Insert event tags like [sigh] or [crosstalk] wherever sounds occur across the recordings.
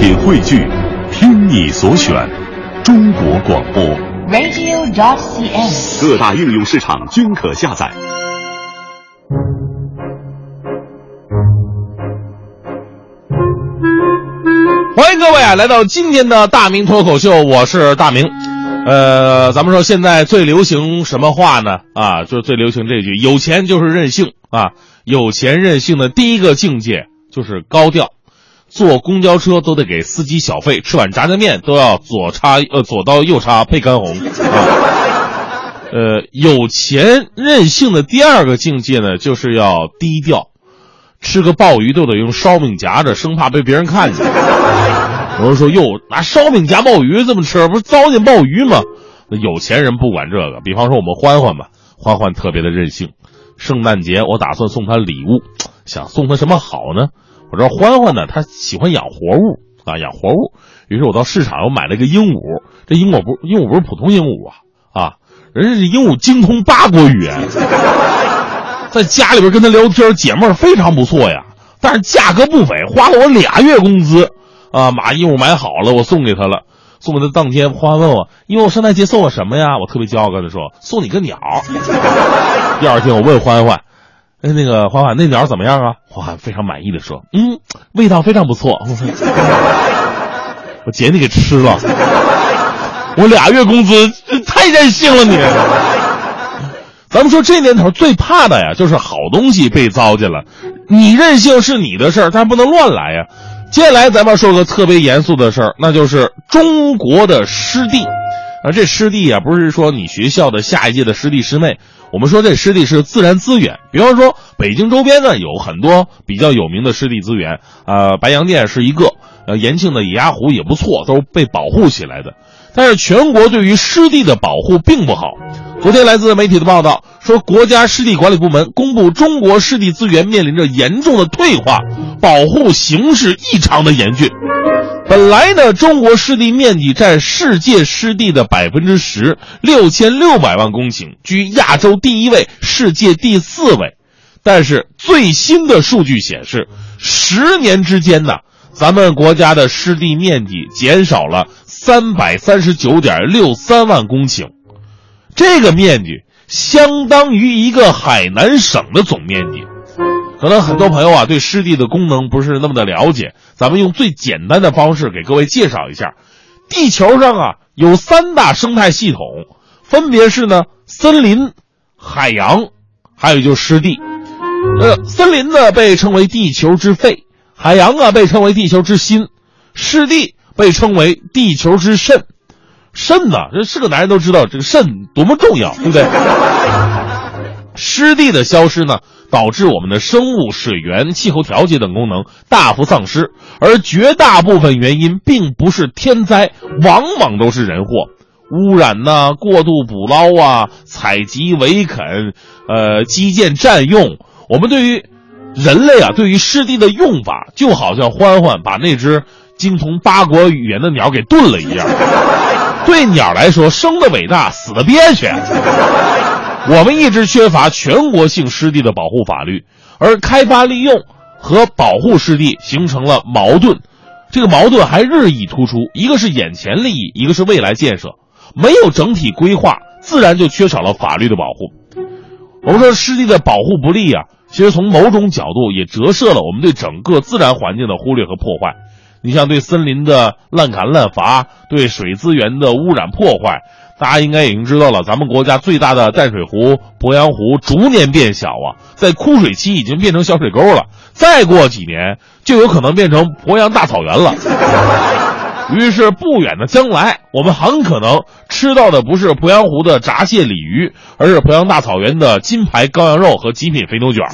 品汇聚，听你所选，中国广播。radio.dot.cn，。各大应用市场均可下载。欢迎各位啊，来到今天的大明脱口秀，我是大明。呃，咱们说现在最流行什么话呢？啊，就是最流行这句“有钱就是任性”啊。有钱任性的第一个境界就是高调，坐公交车都得给司机小费，吃碗炸酱面都要左插呃左刀右插配干红。啊 [laughs] 呃，有钱任性的第二个境界呢，就是要低调，吃个鲍鱼都得用烧饼夹着，生怕被别人看见。有人说：“哟，拿烧饼夹鲍鱼这么吃，不是糟践鲍鱼吗？”那有钱人不管这个。比方说我们欢欢吧，欢欢特别的任性。圣诞节我打算送他礼物，想送他什么好呢？我知道欢欢呢，他喜欢养活物啊，养活物。于是我到市场我买了一个鹦鹉，这鹦鹉不鹦鹉不是普通鹦鹉啊啊，人家这鹦鹉精通八国语言，在家里边跟他聊天，解闷非常不错呀。但是价格不菲，花了我俩月工资。啊，把鹦鹉买好了，我送给他了。送给他当天，欢欢问我：“因为我圣诞节送我什么呀？”我特别骄傲跟他说：“送你个鸟。[laughs] ”第二天我问欢欢：“哎，那个欢欢，那鸟怎么样啊？”欢欢非常满意的说：“嗯，味道非常不错。[laughs] ”我姐你给吃了，我俩月工资，太任性了你！咱们说这年头最怕的呀，就是好东西被糟践了。你任性是你的事儿，但不能乱来呀。接下来咱们说个特别严肃的事儿，那就是中国的湿地。啊，这湿地啊，不是说你学校的下一届的师弟师妹，我们说这湿地是自然资源。比方说，北京周边呢有很多比较有名的湿地资源，呃，白洋淀是一个，呃，延庆的野鸭湖也不错，都是被保护起来的。但是全国对于湿地的保护并不好。昨天来自媒体的报道说，国家湿地管理部门公布，中国湿地资源面临着严重的退化，保护形势异常的严峻。本来呢，中国湿地面积占世界湿地的百分之十，六千六百万公顷，居亚洲第一位，世界第四位。但是最新的数据显示，十年之间呢，咱们国家的湿地面积减少了三百三十九点六三万公顷。这个面积相当于一个海南省的总面积。可能很多朋友啊对湿地的功能不是那么的了解，咱们用最简单的方式给各位介绍一下。地球上啊有三大生态系统，分别是呢森林、海洋，还有就是湿地。呃，森林呢被称为地球之肺，海洋啊被称为地球之心，湿地被称为地球之肾。肾呢，这是个男人都知道这个肾多么重要，对不对？湿地的消失呢，导致我们的生物、水源、气候调节等功能大幅丧失，而绝大部分原因并不是天灾，往往都是人祸，污染呐、过度捕捞啊、采集围垦、呃基建占用。我们对于人类啊，对于湿地的用法，就好像欢欢把那只精通八国语言的鸟给炖了一样。[laughs] 对鸟来说，生的伟大，死的憋屈。我们一直缺乏全国性湿地的保护法律，而开发利用和保护湿地形成了矛盾，这个矛盾还日益突出。一个是眼前利益，一个是未来建设，没有整体规划，自然就缺少了法律的保护。我们说湿地的保护不力啊，其实从某种角度也折射了我们对整个自然环境的忽略和破坏。你像对森林的滥砍滥伐，对水资源的污染破坏，大家应该已经知道了。咱们国家最大的淡水湖鄱阳湖逐年变小啊，在枯水期已经变成小水沟了，再过几年就有可能变成鄱阳大草原了。于是不远的将来，我们很可能吃到的不是鄱阳湖的闸蟹鲤鱼，而是鄱阳大草原的金牌羔羊肉和极品肥牛卷。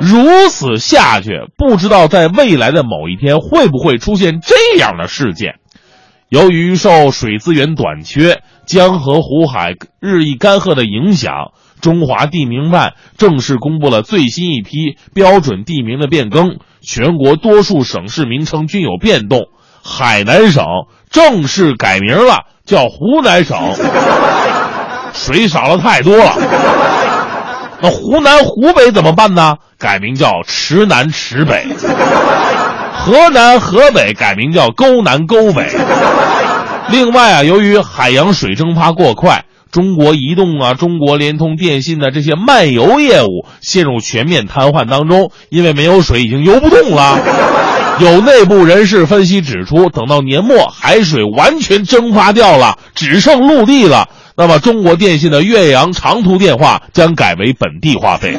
如此下去，不知道在未来的某一天会不会出现这样的事件：由于受水资源短缺、江河湖海日益干涸的影响，中华地名办正式公布了最新一批标准地名的变更，全国多数省市名称均有变动。海南省正式改名了，叫湖南省。[laughs] 水少了太多了。湖南、湖北怎么办呢？改名叫池南、池北。河南、河北改名叫沟南、沟北。另外啊，由于海洋水蒸发过快，中国移动啊、中国联通、电信的这些漫游业务陷入全面瘫痪当中，因为没有水已经游不动了。有内部人士分析指出，等到年末海水完全蒸发掉了，只剩陆地了，那么中国电信的岳阳长途电话将改为本地话费。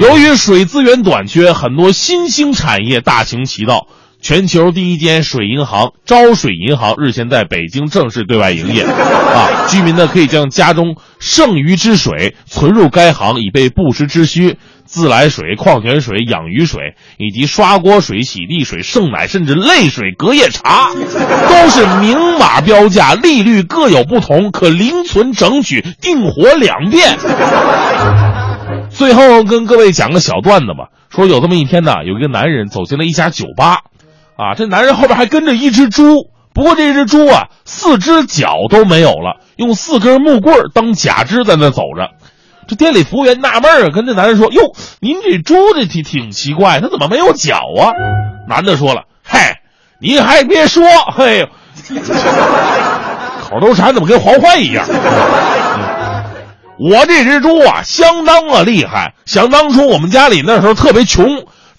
由于水资源短缺，很多新兴产业大行其道。全球第一间水银行招水银行日前在北京正式对外营业，啊，居民呢可以将家中剩余之水存入该行，以备不时之需。自来水、矿泉水、养鱼水以及刷锅水、洗地水、剩奶，甚至泪水、隔夜茶，都是明码标价，利率各有不同，可零存整取，定活两遍。最后跟各位讲个小段子吧，说有这么一天呢，有一个男人走进了一家酒吧。啊，这男人后边还跟着一只猪，不过这只猪啊，四只脚都没有了，用四根木棍当假肢在那走着。这店里服务员纳闷啊，跟这男人说：“哟，您这猪这挺挺奇怪，它怎么没有脚啊？”男的说了：“嘿，你还别说，嘿，口头禅怎么跟黄欢一样？我这只猪啊，相当的厉害。想当初我们家里那时候特别穷。”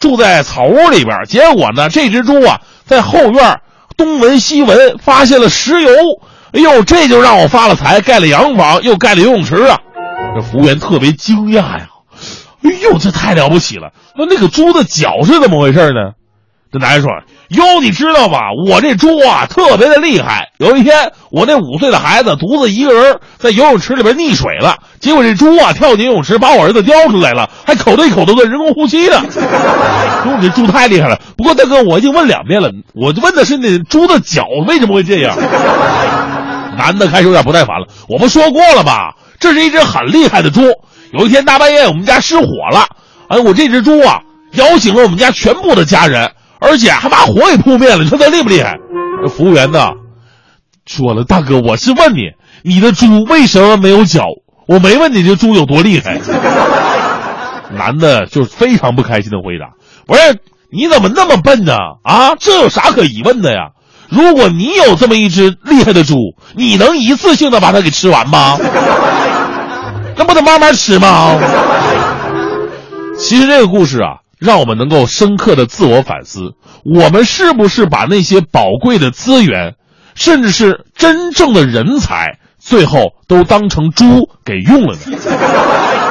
住在草屋里边，结果呢，这只猪啊，在后院东闻西闻，发现了石油。哎呦，这就让我发了财，盖了洋房，又盖了游泳池啊！这服务员特别惊讶呀，哎呦，这太了不起了！那那个猪的脚是怎么回事呢？这男人说：“哟，你知道吗？我这猪啊，特别的厉害。有一天，我那五岁的孩子独自一个人在游泳池里边溺水了，结果这猪啊跳进游泳池，把我儿子叼出来了，还口对口的做人工呼吸呢。[laughs] 哟，这猪太厉害了。不过大哥，我已经问两遍了，我问的是那猪的脚为什么会这样。男的开始有点不耐烦了。我不说过了吗？这是一只很厉害的猪。有一天大半夜，我们家失火了，哎，我这只猪啊，摇醒了我们家全部的家人。”而且还把火给扑灭了，你说他厉不厉害？服务员呢，说了，大哥，我是问你，你的猪为什么没有脚？我没问你这猪有多厉害。男的就非常不开心的回答：“不是，你怎么那么笨呢？啊，这有啥可疑问的呀？如果你有这么一只厉害的猪，你能一次性的把它给吃完吗？那不得慢慢吃吗？”其实这个故事啊。让我们能够深刻的自我反思：我们是不是把那些宝贵的资源，甚至是真正的人才，最后都当成猪给用了呢？